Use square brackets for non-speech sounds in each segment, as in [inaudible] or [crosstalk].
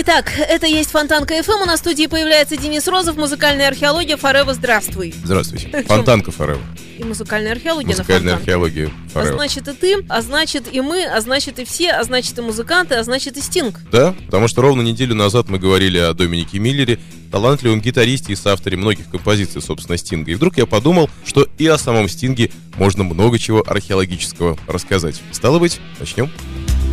Итак, это есть Фонтан КФМ. У нас в студии появляется Денис Розов, музыкальная археология Форева. Здравствуй. Здравствуйте. Фонтанка Форева. И музыкальная археология Музыкальная археология а Форева. А значит и ты, а значит и мы, а значит и все, а значит и музыканты, а значит и Стинг. Да, потому что ровно неделю назад мы говорили о Доминике Миллере, талантливом гитаристе и соавторе многих композиций, собственно, Стинга. И вдруг я подумал, что и о самом Стинге можно много чего археологического рассказать. Стало быть, начнем. Начнем.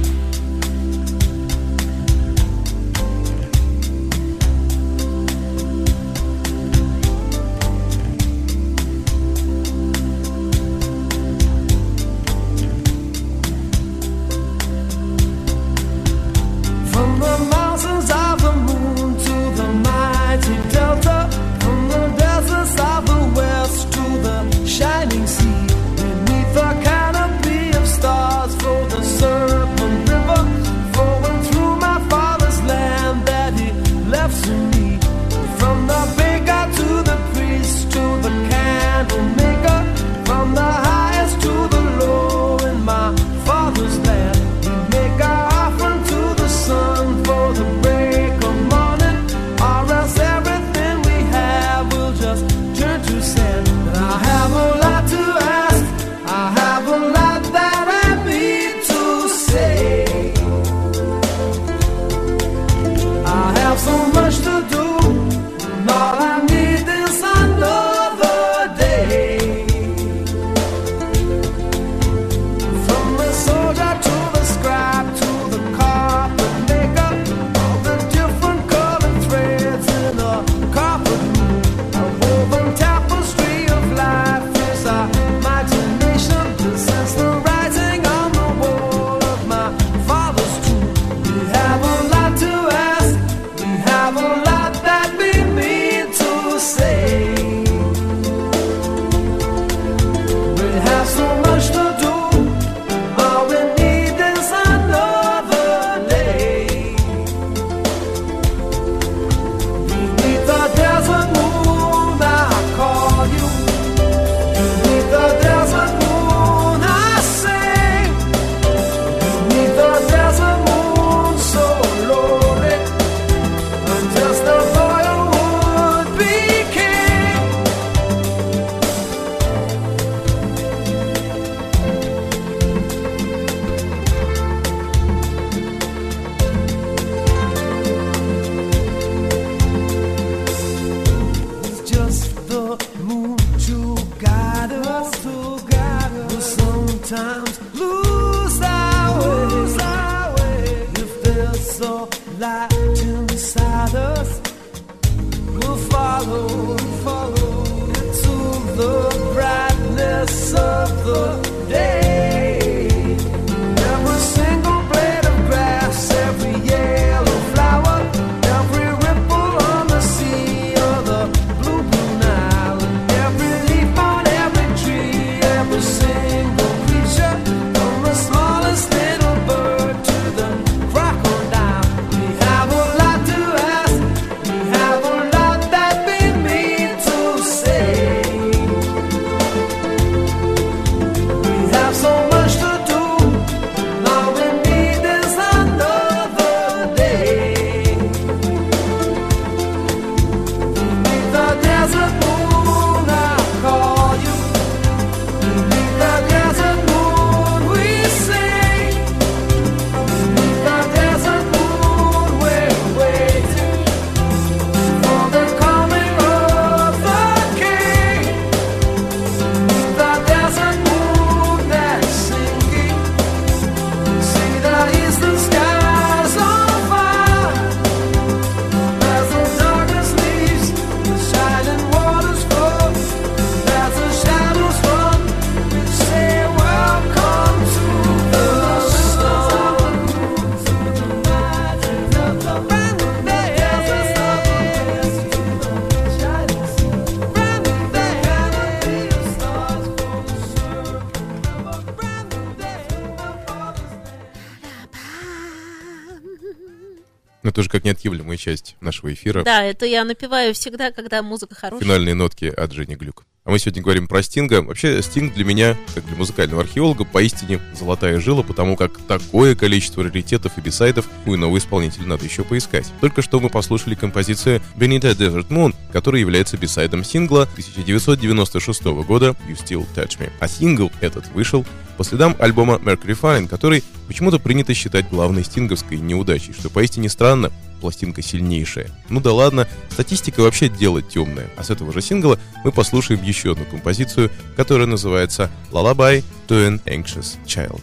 Неотъемлемая часть нашего эфира. Да, это я напеваю всегда, когда музыка хорошая. Финальные нотки от Жени Глюк. А мы сегодня говорим про Стинга. Вообще, Стинг для меня, как для музыкального археолога, поистине золотая жила, потому как такое количество раритетов и бисайдов у иного исполнителя надо еще поискать. Только что мы послушали композицию Benita Desert Moon, которая является бисайдом сингла 1996 года You Still Touch Me. А сингл этот вышел по следам альбома Mercury Fine, который почему-то принято считать главной стинговской неудачей, что поистине странно, пластинка сильнейшая. Ну да ладно, статистика вообще дело темное. А с этого же сингла мы послушаем еще одну композицию, которая называется Lullaby to an Anxious Child.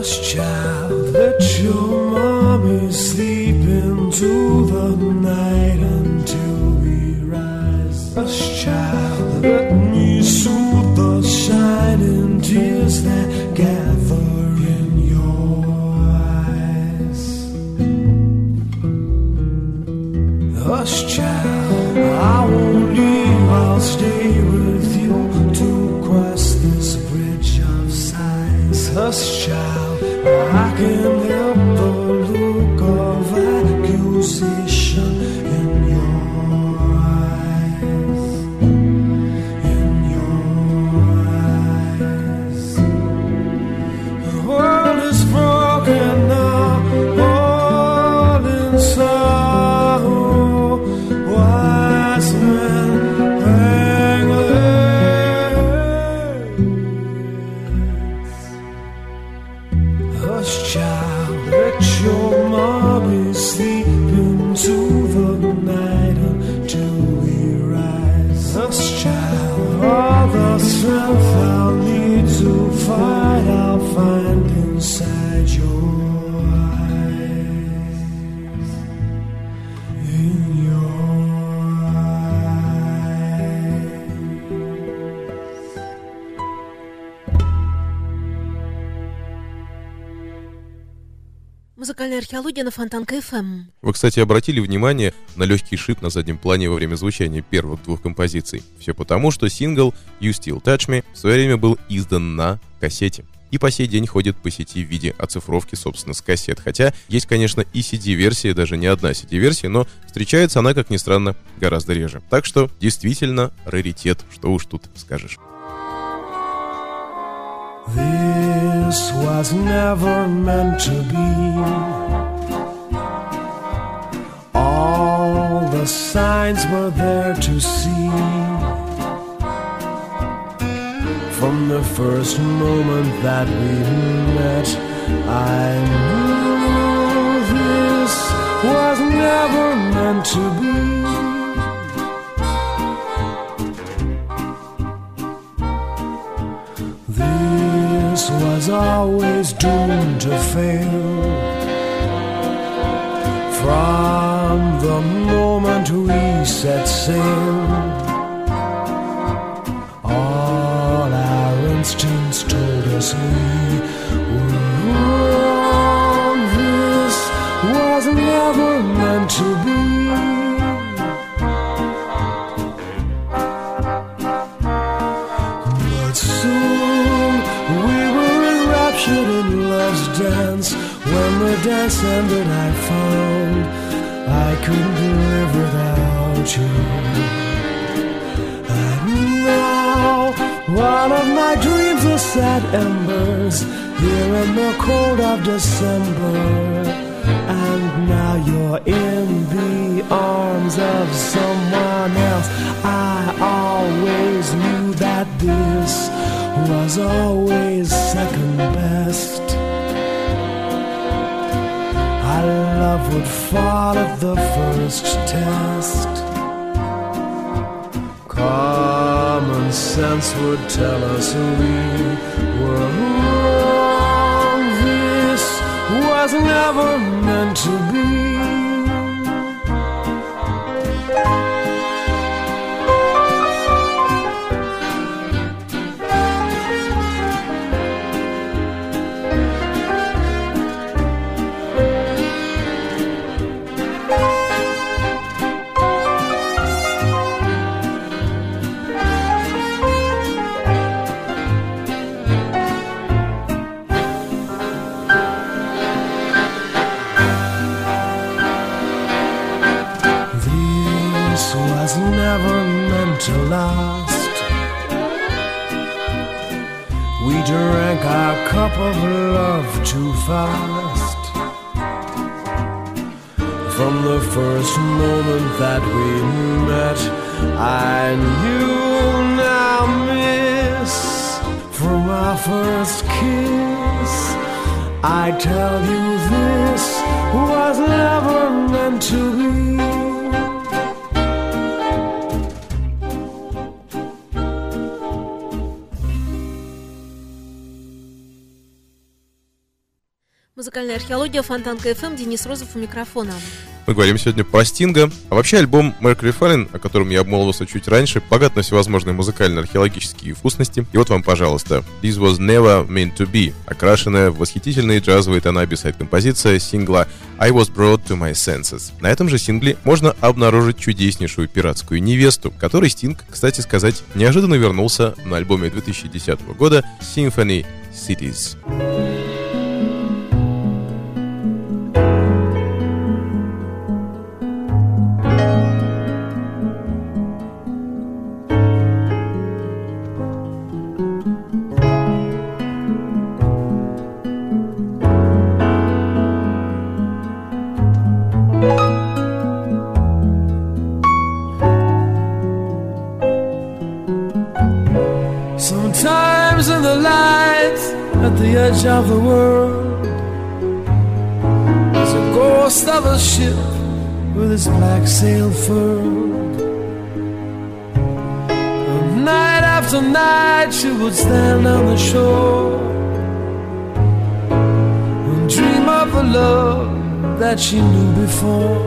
Hush, child, let your mommy sleep into the night until we rise. Hush, child, let me soothe the shining tears that gather in your eyes. Hush, child, I won't leave, I'll stay with you to cross this bridge of sighs. Hush, I can lost child that your mom Музыкальная археология на Фонтанка Эм. ФМ. Вы, кстати, обратили внимание на легкий шип на заднем плане во время звучания первых двух композиций. Все потому, что сингл You Still Touch Me в свое время был издан на кассете. И по сей день ходит по сети в виде оцифровки, собственно, с кассет. Хотя есть, конечно, и CD-версия, даже не одна CD-версия, но встречается она, как ни странно, гораздо реже. Так что, действительно, раритет, что уж тут скажешь. This was never meant to be. All the signs were there to see. From the first moment that we met, I knew this was never meant to be. This was always doomed to fail. From the moment we set sail, all our instincts told us we were wrong. This was never meant to When that I found I couldn't live without you. And now, one of my dreams are sad embers here in the cold of December. And now you're in the arms of someone else. I always knew that this was always second best. Love would fall at the first test. Common sense would tell us we were wrong. This was never meant to be. Drank our cup of love too fast. From the first moment that we met, I knew now, miss. From our first kiss, I tell you this was never meant to be. Музыкальная археология, Фонтанка ФМ, Денис Розов у микрофона. Мы говорим сегодня про Стинга. А вообще альбом Mercury Fallen, о котором я обмолвился чуть раньше, богат на всевозможные музыкально-археологические вкусности. И вот вам, пожалуйста, This Was Never Meant To Be, окрашенная в восхитительные джазовые тона бисайд-композиция сингла I Was Brought To My Senses. На этом же сингле можно обнаружить чудеснейшую пиратскую невесту, которой Стинг, кстати сказать, неожиданно вернулся на альбоме 2010 года Symphony Cities. Furled. And night after night, she would stand on the shore and dream of a love that she knew before.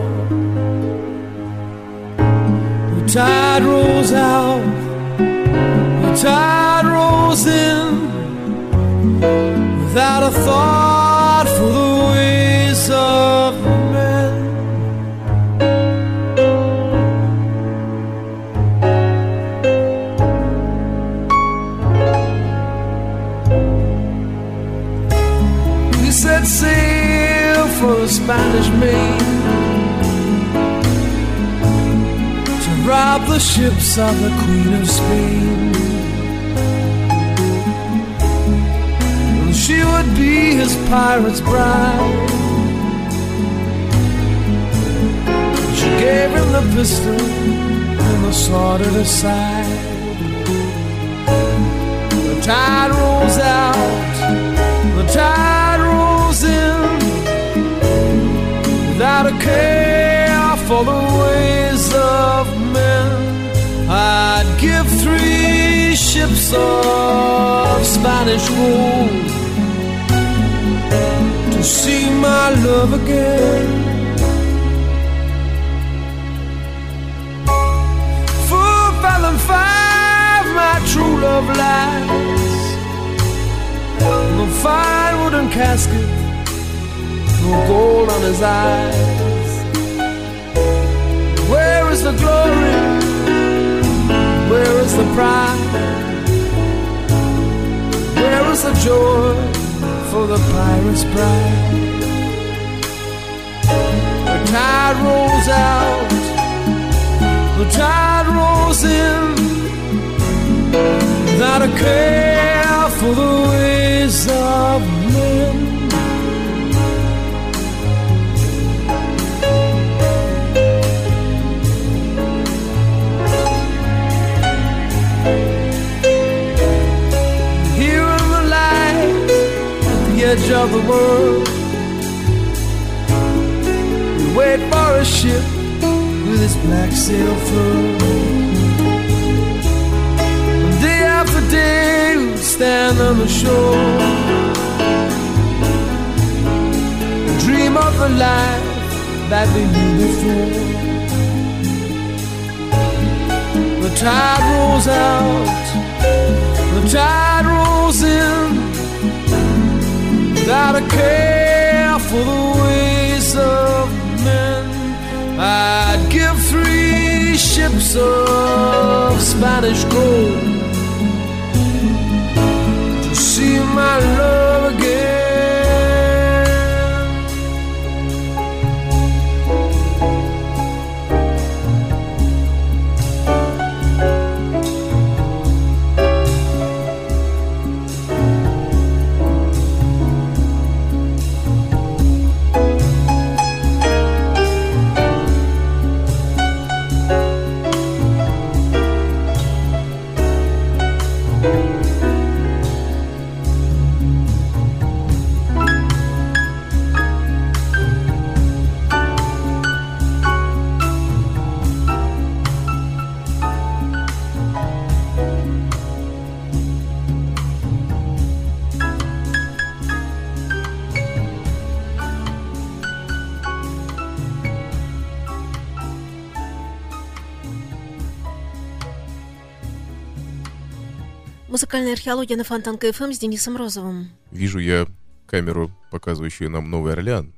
The tide rolls out the tide rolls in without a thought the ships of the Queen of Spain. she would be his pirate's bride. She gave him the pistol and the sword at her side. The tide rolls out, the tide rolls in, without a care for the ways three ships of Spanish gold to see my love again. Four fallen five, my true love lies. No fine wooden casket, no gold on his eyes. Where is the glory? Where is the pride? Where is the joy? for the pirate's bride. The tide rolls out, the tide rolls in, without a care of the world. We wait for a ship with its black sail furled. Day after day, we stand on the shore dream of the life that we knew before. The tide rolls out, the tide rolls in without a care for the ways of men. I'd give three ships of Spanish gold to see my love Музыкальная археология на Фонтанка ФМ с Денисом Розовым. Вижу я камеру, показывающую нам Новый Орлеан.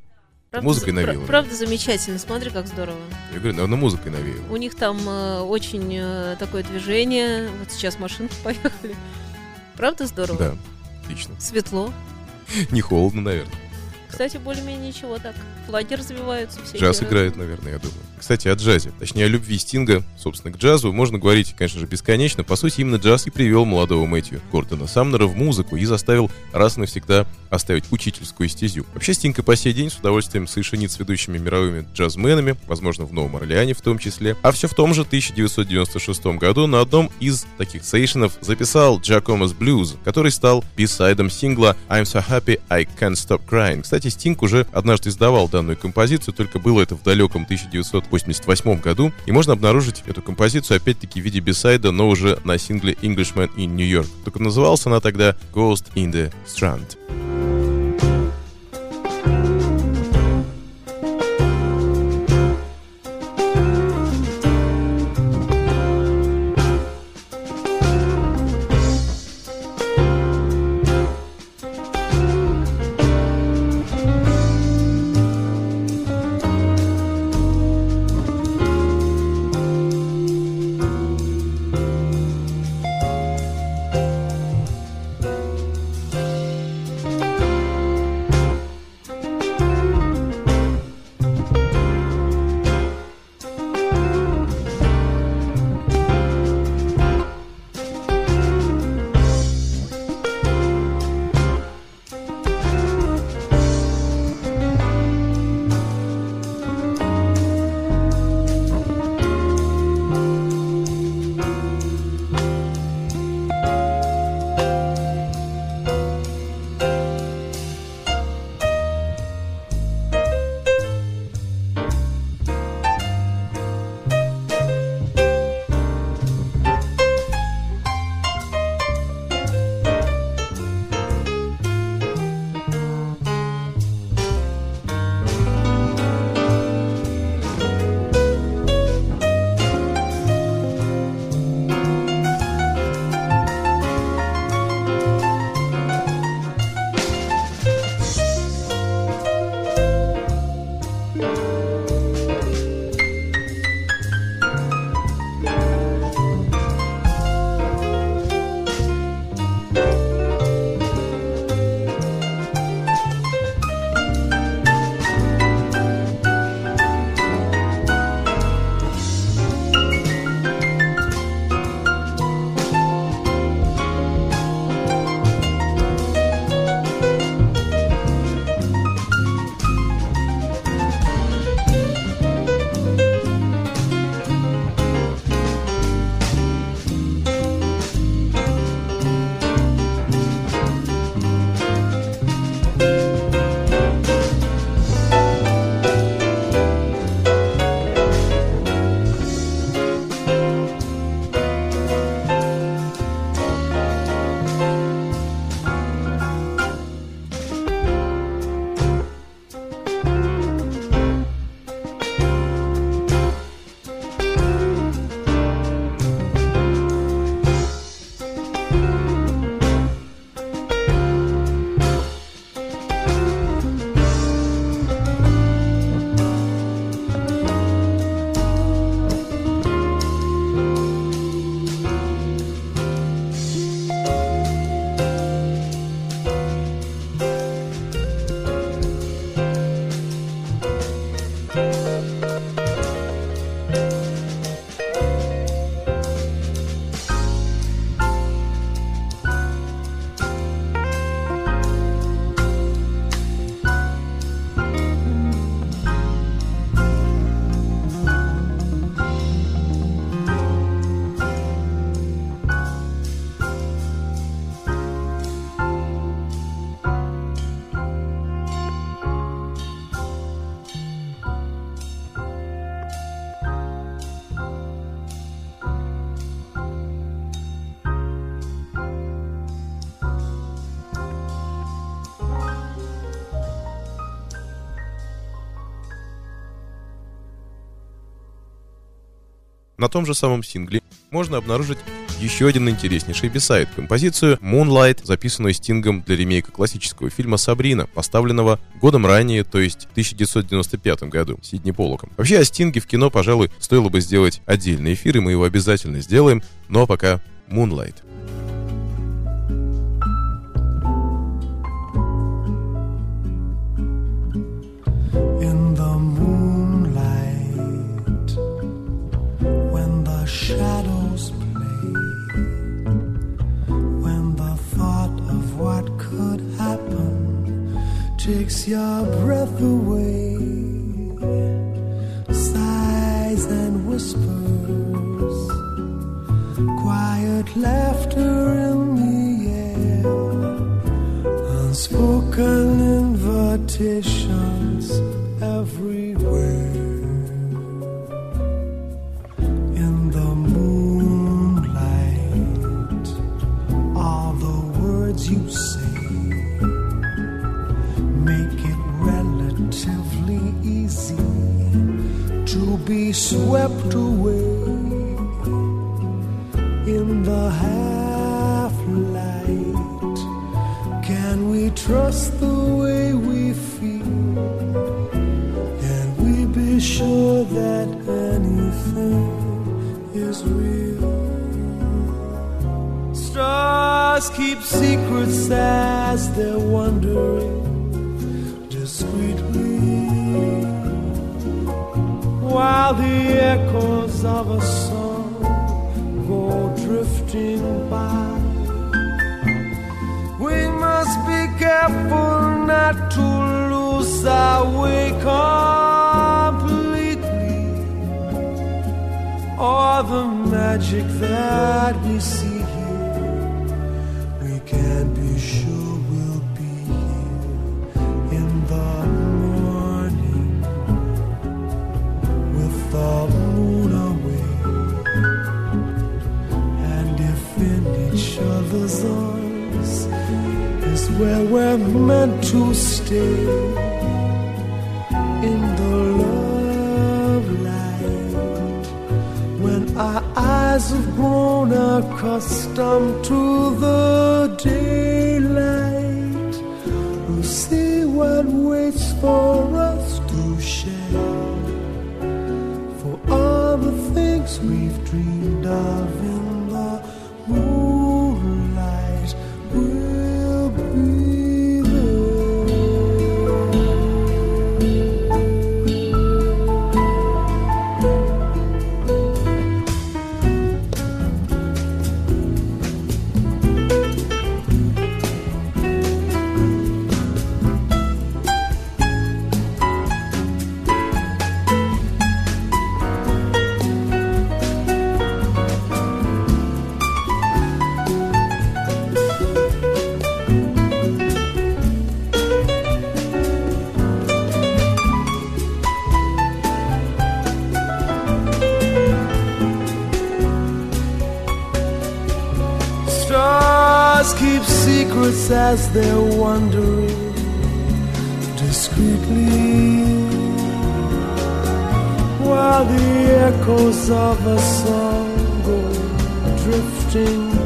Правда, Музыкой навеяло. Правда замечательно, смотри, как здорово. Я говорю, наверное, музыкой навеяло. У них там э, очень э, такое движение. Вот сейчас машинки [laughs] поехали. Правда здорово? Да, отлично. Светло. Не холодно, наверное. Кстати, более-менее ничего так. Флаги развиваются. всякие Джаз играет, наверное, я думаю. Кстати, о джазе. Точнее, о любви Стинга, собственно, к джазу можно говорить, конечно же, бесконечно. По сути, именно джаз и привел молодого Мэтью Гордона Самнера в музыку и заставил раз и навсегда оставить учительскую стезю. Вообще, Стинг и по сей день с удовольствием сейшенит с ведущими мировыми джазменами, возможно, в Новом Орлеане в том числе. А все в том же 1996 году на одном из таких сейшенов записал Giacomo's Blues, который стал бисайдом сингла I'm So Happy I Can't Stop Crying. Кстати, Стинг уже однажды издавал данную композицию, только было это в далеком 1988 году, и можно обнаружить эту композицию опять-таки в виде бисайда, но уже на сингле Englishman in New York. Только называлась она тогда Ghost in the Strand. На том же самом сингле можно обнаружить еще один интереснейший бисайд, композицию Moonlight, записанную Стингом для ремейка классического фильма «Сабрина», поставленного годом ранее, то есть в 1995 году, Сидни Полоком. Вообще о Стинге в кино, пожалуй, стоило бы сделать отдельный эфир, и мы его обязательно сделаем, но пока Moonlight. Takes your breath away sighs and whispers quiet laughter in the air unspoken invitations everywhere. In the moonlight all the words you say be swept away in the half light can we trust the way we feel? Can we be sure that anything is real? Stars keep secrets as they're wandering while the echoes of a song go drifting by. We must be careful not to lose our way completely, or the magic that we see here. We can't be sure we'll be where we're meant to stay, in the love light, when our eyes have grown accustomed to the daylight, we'll see what waits for us to share. For all the things we've dreamed of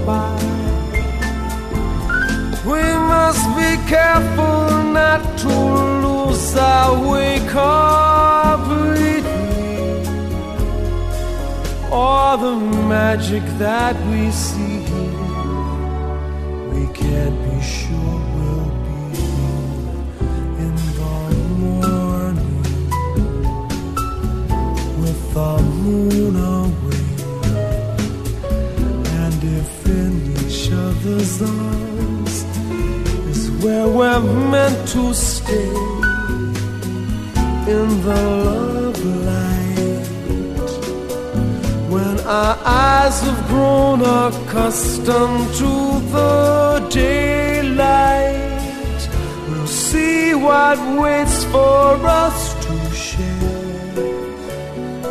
by. We must be careful not to lose our way completely or the magic that we see here. We can't be sure we'll be here in the morning with the moon is where we're meant to stay in the love light when our eyes have grown accustomed to the daylight, we'll see what waits for us to share.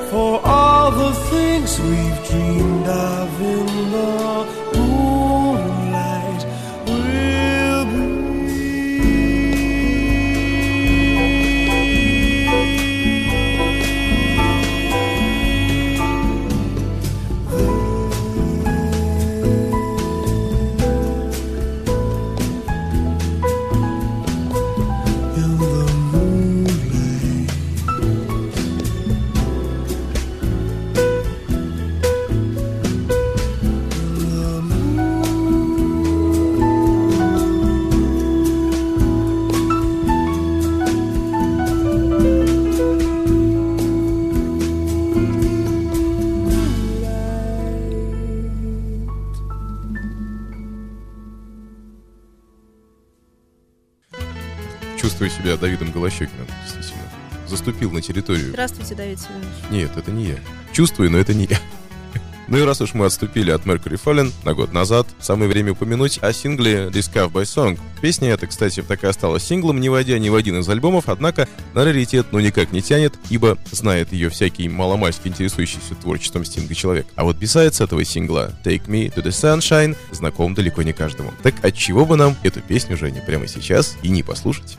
For all the things we've dreamed of in the чувствую себя Давидом Голощекиным, действительно. Заступил на территорию. Здравствуйте, Давид Семенович. Нет, это не я. Чувствую, но это не я. Ну и раз уж мы отступили от Mercury Fallen на год назад, самое время упомянуть о сингле Discover by Song. Песня эта, кстати, так и осталась синглом, не войдя ни в один из альбомов, однако на раритет ну никак не тянет, ибо знает ее всякий маломальски интересующийся творчеством Стинга человек. А вот бисайдс этого сингла Take Me to the Sunshine знаком далеко не каждому. Так от чего бы нам эту песню, Женя, прямо сейчас и не послушать?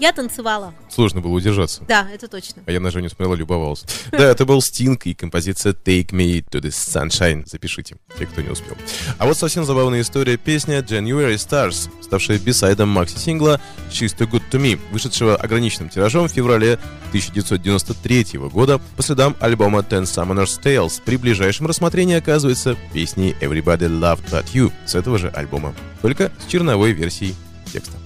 Я танцевала. Сложно было удержаться. Да, это точно. А я на Женю смотрела, любовался. Да, это был Sting и композиция Take Me to the Sunshine. Запишите, те, кто не успел. А вот совсем забавная история песня January Stars, ставшая бисайдом макси-сингла She's Too Good To Me, вышедшего ограниченным тиражом в феврале 1993 года по следам альбома Ten Summoner's Tales. При ближайшем рассмотрении оказывается песней Everybody Loved But You с этого же альбома, только с черновой версией текста.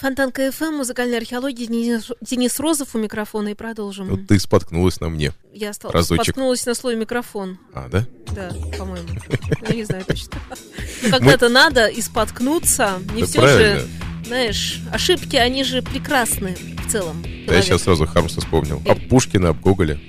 Фонтанка ФМ, музыкальная археология, Денис, Денис Розов у микрофона и продолжим. Вот ты споткнулась на мне. Я стала, разочек. споткнулась на свой микрофон. А, да? Да, по-моему. Я [laughs] не знаю точно. Но когда-то надо и споткнуться. Не все же, знаешь, ошибки, они же прекрасны в целом. Да я сейчас сразу Хармса вспомнил. Об Пушкина, об Гоголя.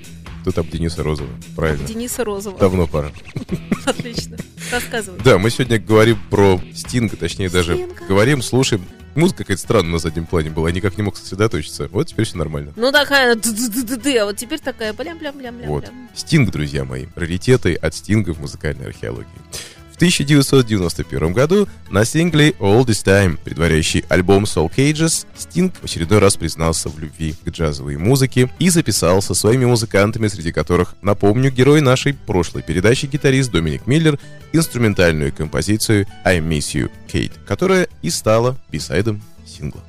Тут об Дениса Розова. Правильно. Дениса Розова. Давно пора. [laughs] Отлично. Рассказывай. Да, мы сегодня говорим про Стинга, точнее даже Стинга. говорим, слушаем. Музыка какая-то странная на заднем плане была, я никак не мог сосредоточиться. Вот теперь все нормально. Ну такая, а вот теперь такая, блям блям блям блям Вот. Стинг, друзья мои. Раритеты от Стинга в музыкальной археологии. В 1991 году на сингле All This Time, предваряющий альбом Soul Cages, Стинг в очередной раз признался в любви к джазовой музыке и записал со своими музыкантами, среди которых, напомню, герой нашей прошлой передачи гитарист Доминик Миллер, инструментальную композицию I Miss You, Kate, которая и стала бисайдом сингла.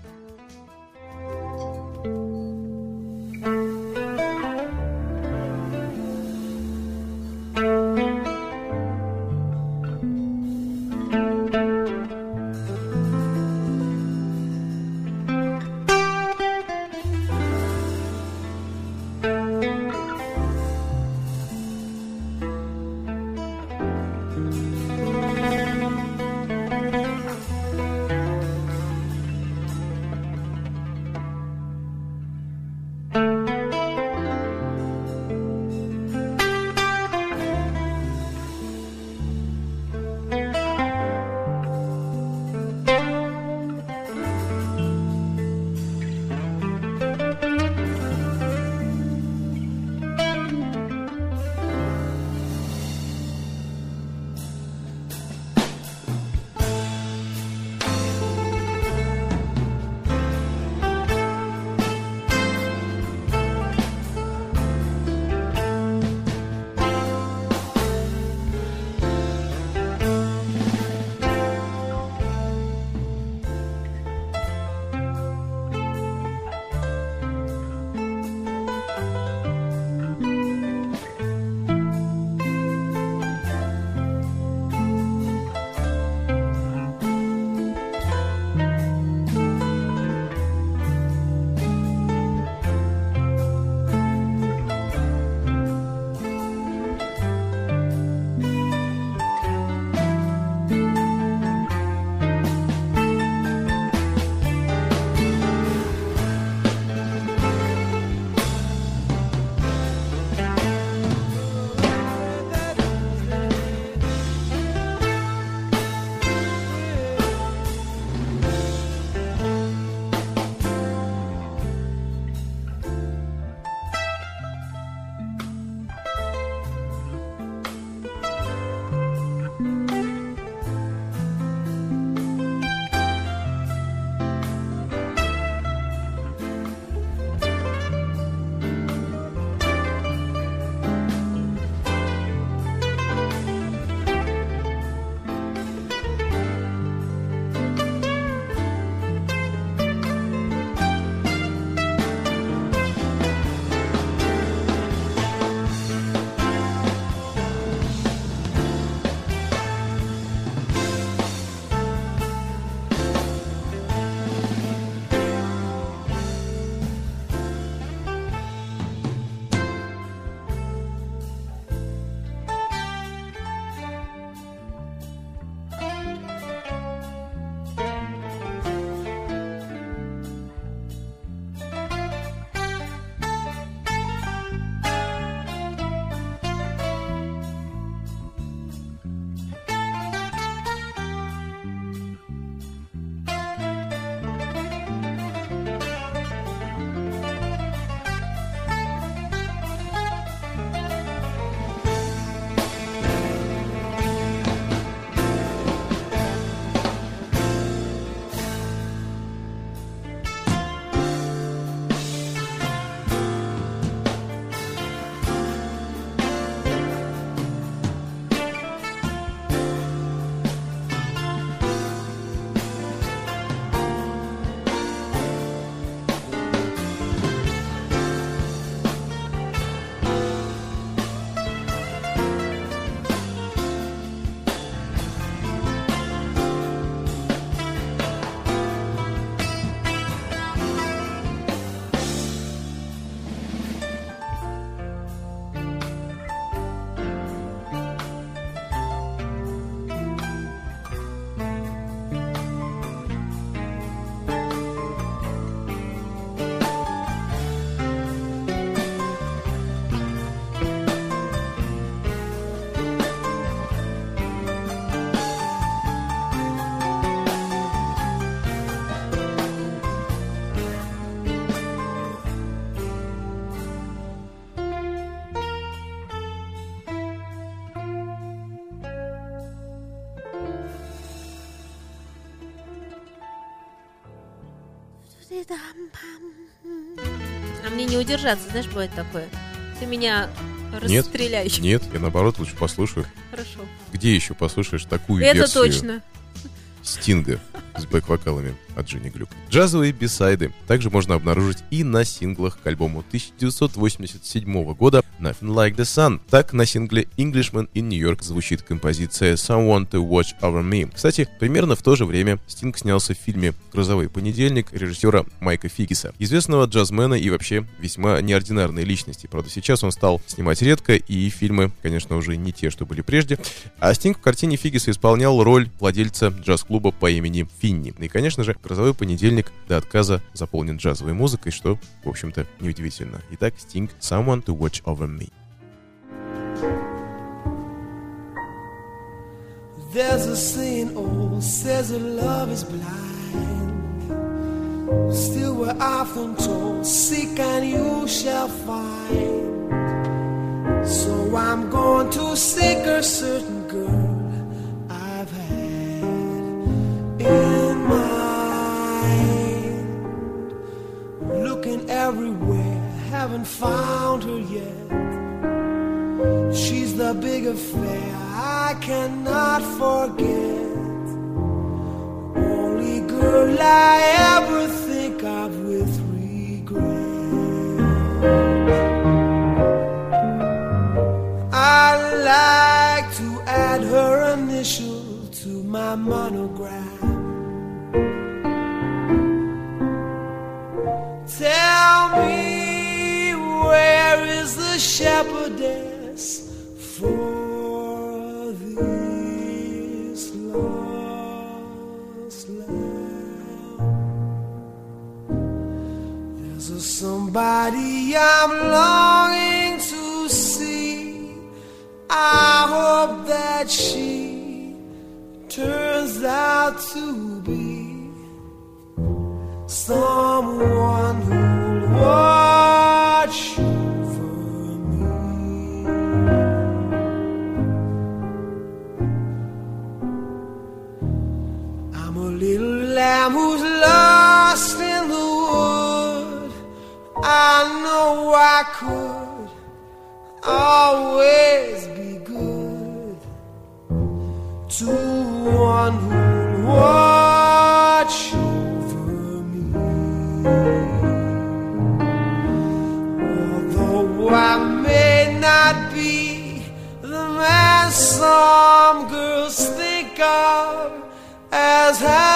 А мне не удержаться, знаешь, бывает такое. Ты меня Нет, расстреляешь. Нет, я наоборот лучше послушаю. Хорошо. Где еще послушаешь такую Это версию точно. Стинга с бэк-вокалами от Джинни Глюк? Джазовые бисайды также можно обнаружить и на синглах к альбому 1987 года Nothing Like the Sun. Так на сингле Englishman in New York звучит композиция Someone to Watch Over Me. Кстати, примерно в то же время Стинг снялся в фильме «Грозовой понедельник» режиссера Майка Фигиса, известного джазмена и вообще весьма неординарной личности. Правда, сейчас он стал снимать редко, и фильмы, конечно, уже не те, что были прежде. А Стинг в картине Фигиса исполнял роль владельца джаз-клуба по имени Финни. И, конечно же, «Грозовой понедельник» до отказа заполнен джазовой музыкой, что, в общем-то, неудивительно. Итак, Стинг «Someone to Watch Over Me». There's a saying old says that love is blind. Still, we're often told, seek and you shall find. So I'm going to seek a certain girl I've had Looking everywhere, haven't found her yet. She's the big affair I cannot forget. Only girl I ever think of with regret. I like to add her initial to my monogram. Tell me where is the shepherdess for this lost lamb? There's a somebody I'm longing to see. I hope that she turns out to be someone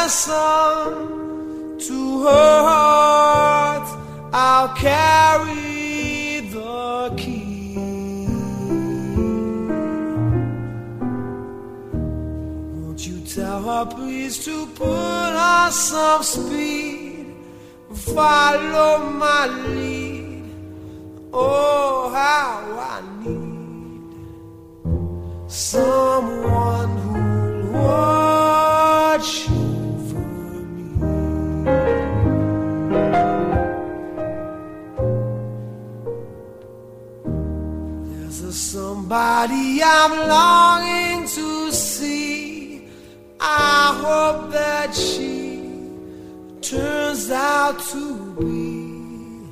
to her heart, I'll carry the key. Won't you tell her please to put on some speed, follow my lead? Oh, how I need someone somebody I'm longing to see. I hope that she turns out to be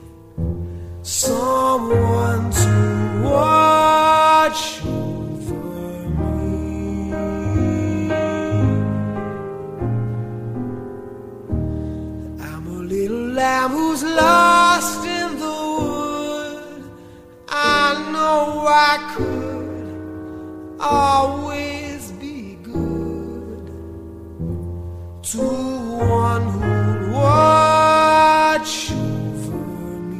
someone to watch over me. I'm a little lamb who's lost in the wood. I know I could always be good to one who'll watch over me.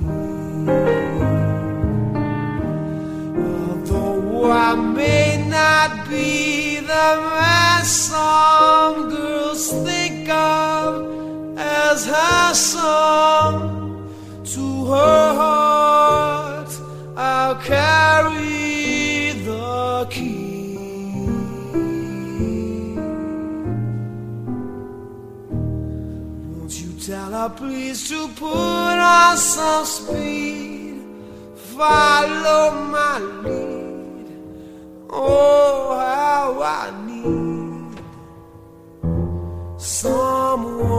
Although I may not be the man some girls think of as handsome, to her please to put on some speed, follow my lead? Oh, how I need someone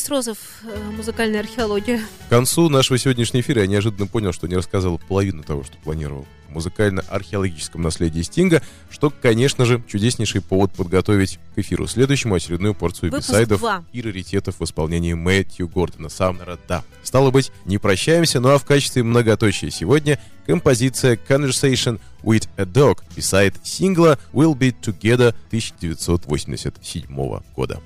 Денис Розов, э, музыкальная археология. К концу нашего сегодняшнего эфира я неожиданно понял, что не рассказал половину того, что планировал. Музыкально-археологическом наследии Стинга, что, конечно же, чудеснейший повод подготовить к эфиру следующему очередную порцию Выпуск бисайдов два. и раритетов в исполнении Мэтью Гордона Самнера. Да, стало быть, не прощаемся, ну а в качестве многоточия сегодня композиция Conversation with a Dog, бисайд сингла We'll Be Together 1987 года.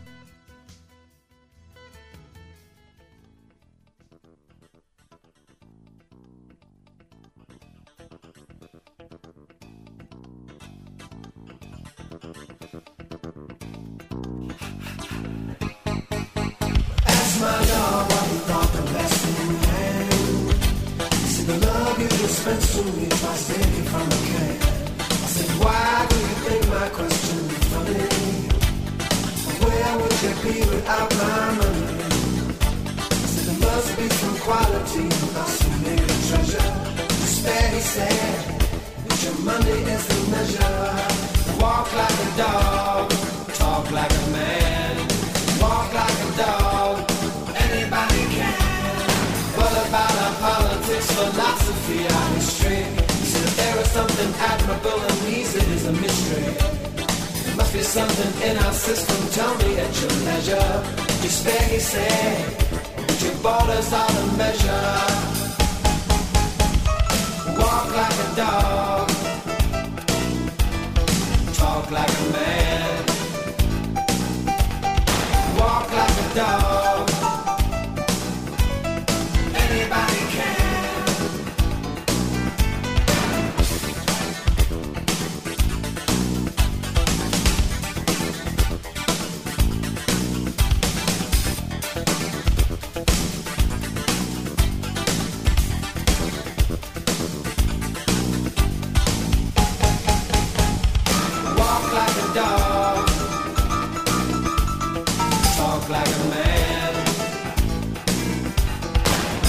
Talk like a man.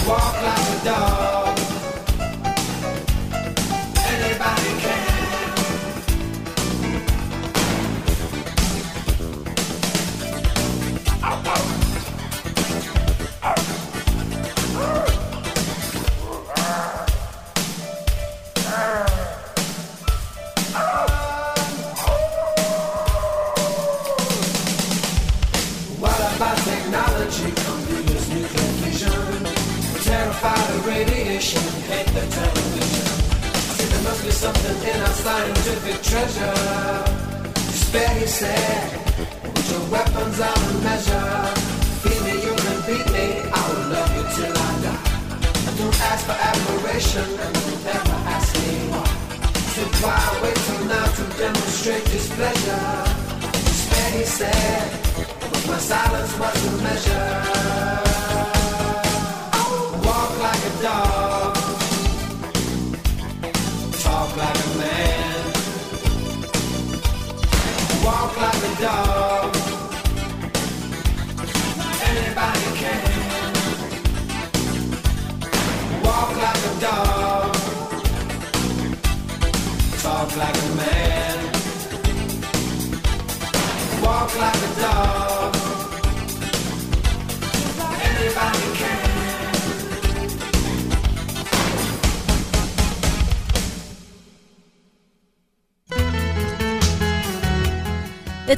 Walk like a dog.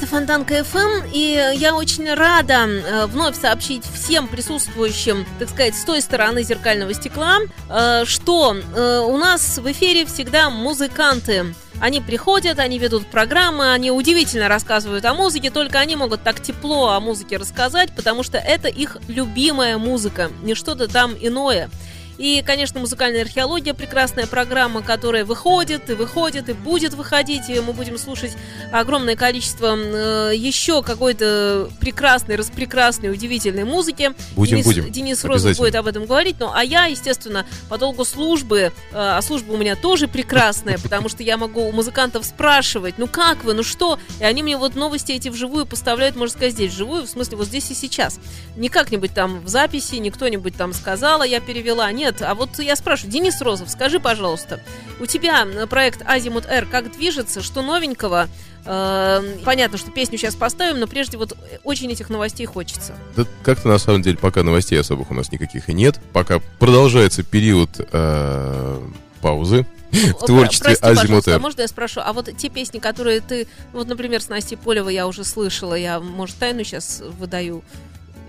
Фонтанка ФМ, и я очень рада э, вновь сообщить всем присутствующим, так сказать, с той стороны зеркального стекла, э, что э, у нас в эфире всегда музыканты. Они приходят, они ведут программы, они удивительно рассказывают о музыке, только они могут так тепло о музыке рассказать, потому что это их любимая музыка, не что-то там иное. И, конечно, музыкальная археология прекрасная программа, которая выходит и выходит и будет выходить. И мы будем слушать огромное количество э, еще какой-то прекрасной, распрекрасной, удивительной музыки. Будем, Денис, будем. Денис Розов будет об этом говорить. Ну, а я, естественно, по долгу службы, э, а служба у меня тоже прекрасная, потому что я могу у музыкантов спрашивать, ну как вы, ну что? И они мне вот новости эти вживую поставляют, можно сказать, здесь вживую, в смысле вот здесь и сейчас. Не как-нибудь там в записи, не кто-нибудь там сказала, я перевела. Нет, нет. А вот я спрашиваю, Денис Розов, скажи, пожалуйста, у тебя э, проект Азимут Р как движется, что новенького? Э, понятно, что песню сейчас поставим, но прежде вот очень этих новостей хочется. Да как-то на самом деле пока новостей особых у нас никаких и нет. Пока продолжается период э, паузы в О, творчестве Азимута. а можно я спрошу, а вот те песни, которые ты, вот, например, с Настей Полевой я уже слышала, я, может, тайну сейчас выдаю,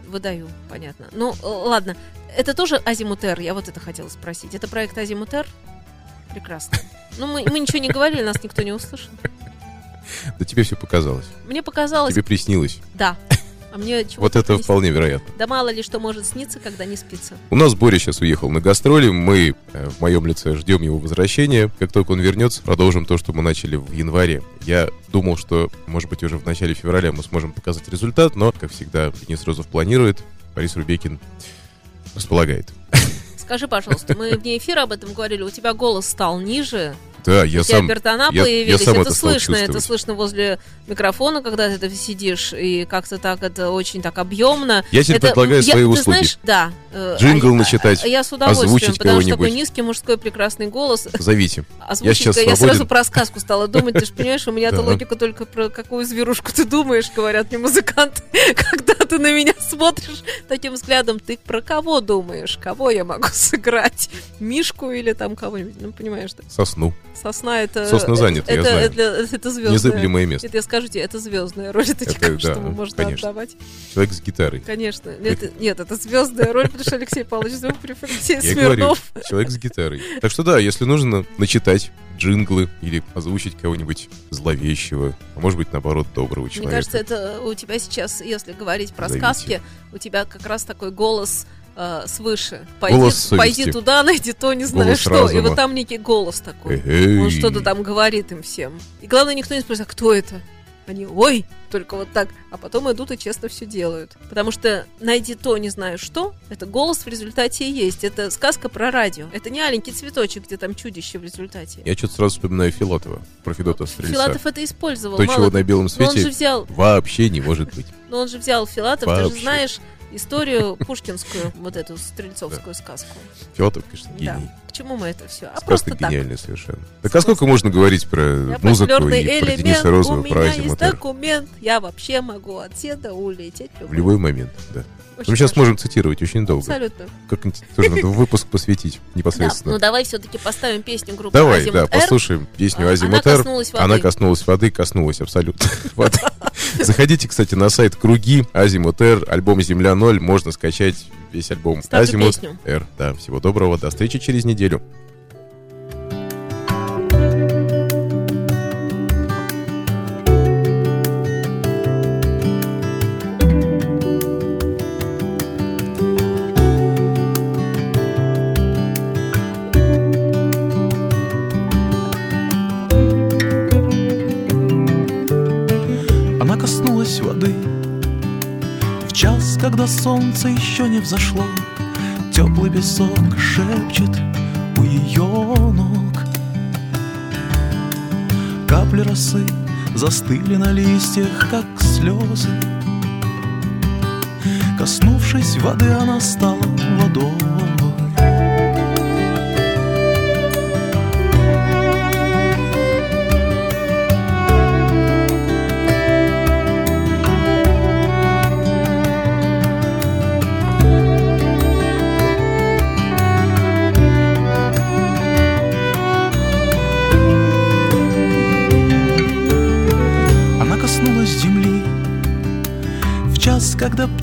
выдаю, понятно. Ну, э, ладно, это тоже Азимутер, я вот это хотела спросить. Это проект Азимутер? Прекрасно. Ну, мы, мы ничего не говорили, нас никто не услышал. Да тебе все показалось. Мне показалось, Тебе приснилось. да. А мне чего Вот это вполне вероятно. Да мало ли что может сниться, когда не спится. У нас Боря сейчас уехал на гастроли. Мы э, в моем лице ждем его возвращения. Как только он вернется, продолжим то, что мы начали в январе. Я думал, что, может быть, уже в начале февраля мы сможем показать результат, но, как всегда, Денис Розов планирует, Борис Рубекин располагает. Скажи, пожалуйста, мы вне эфира об этом говорили, у тебя голос стал ниже, Да, я сам... я- я сам это, это слышно, это слышно возле микрофона, когда ты сидишь, и как-то так это очень так объемно. Я теперь Это- предлагаю я- свои услуги. знаешь, да. э, Джингл а- начитать, а- Я с удовольствием, озвучить потому что такой низкий мужской прекрасный голос. Зовите. Озвучить, сейчас я, сразу про сказку стала думать, ты же понимаешь, у меня-то логика только про какую зверушку ты думаешь, говорят мне музыканты. [laughs] Когда ты на меня смотришь таким взглядом, ты про кого думаешь? Кого я могу [laughs] сыграть? Мишку или там кого-нибудь? Ну, понимаешь, да? Сосну. Сосна это... Сосна занята, я это, знаю. Это, это звездная. Незыблемое место. Это я скажу тебе, это звездная роль, это, Это да, что можно конечно. отдавать. Человек с гитарой. Конечно. Это- нет, это звездная роль, потому что Алексей Павлович Зубрев, Алексей Я говорю, Смирнов. человек с гитарой. Так что да, если нужно начитать джинглы или озвучить кого-нибудь зловещего, а может быть, наоборот, доброго Мне человека. кажется, это у тебя сейчас, если говорить про Зовите. сказки, у тебя как раз такой голос э, свыше. Пойди, Голос совести. пойди туда, [laughs] найди то, не знаю Голос что. И разума. вот там некий голос такой. Эй. Он что-то там говорит им всем. И главное, никто не спросит, а кто это? Они, ой, только вот так. А потом идут и честно все делают. Потому что найди то, не знаю что, это голос в результате и есть. Это сказка про радио. Это не аленький цветочек, где там чудище в результате. Я что-то сразу вспоминаю Филатова, про Федота Стрельца. Филатов это использовал. То, Мало чего на белом но он же свете взял, вообще не может быть. но он же взял Филатов, ты же знаешь историю пушкинскую, вот эту стрельцовскую сказку. Филатов, конечно, Да. гений. К чему мы это все? А Просто просто так. гениальный совершенно. Так а сколько можно говорить про Я музыку и про элемент, Дениса Розова, про меня есть Азимутер? документ, я вообще могу отседа улететь В любой момент, да. Очень Мы сейчас хорошо. можем цитировать очень долго. Абсолютно. Как-нибудь тоже надо выпуск посвятить [laughs] Да, непосредственно. ну давай все-таки поставим песню группы Давай, Азимут да, послушаем песню А, Азимут она коснулась воды. Она коснулась воды, коснулась абсолютно [laughs] воды. Заходите, кстати, на сайт Круги, Азимут Р, альбом Земля 0, можно скачать весь альбом Азимут. Р. Да, всего доброго, до встречи через неделю. Солнце взошло. Теплый песок шепчет у ее ног. Капли росы застыли на листьях, как слезы. Коснувшись воды, она стала водой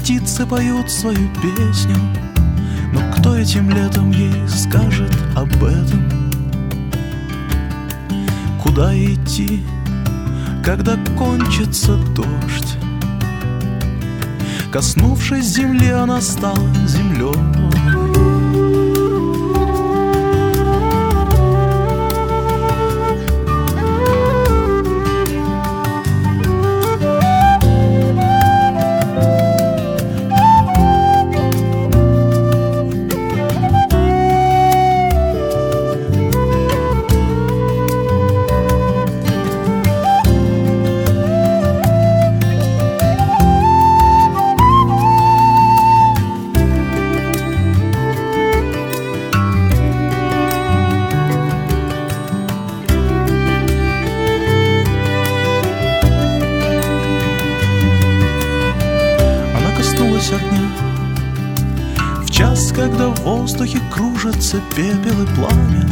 птицы поют свою песню Но кто этим летом ей скажет об этом? Куда идти, когда кончится дождь? Коснувшись земли, она стала землей кружится пепел и пламя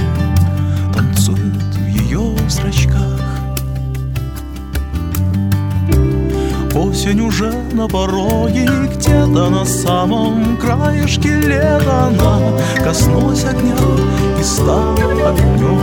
Танцует в ее зрачках. Осень уже на пороге, где-то на самом краешке лета Она коснулась огня и стала огнем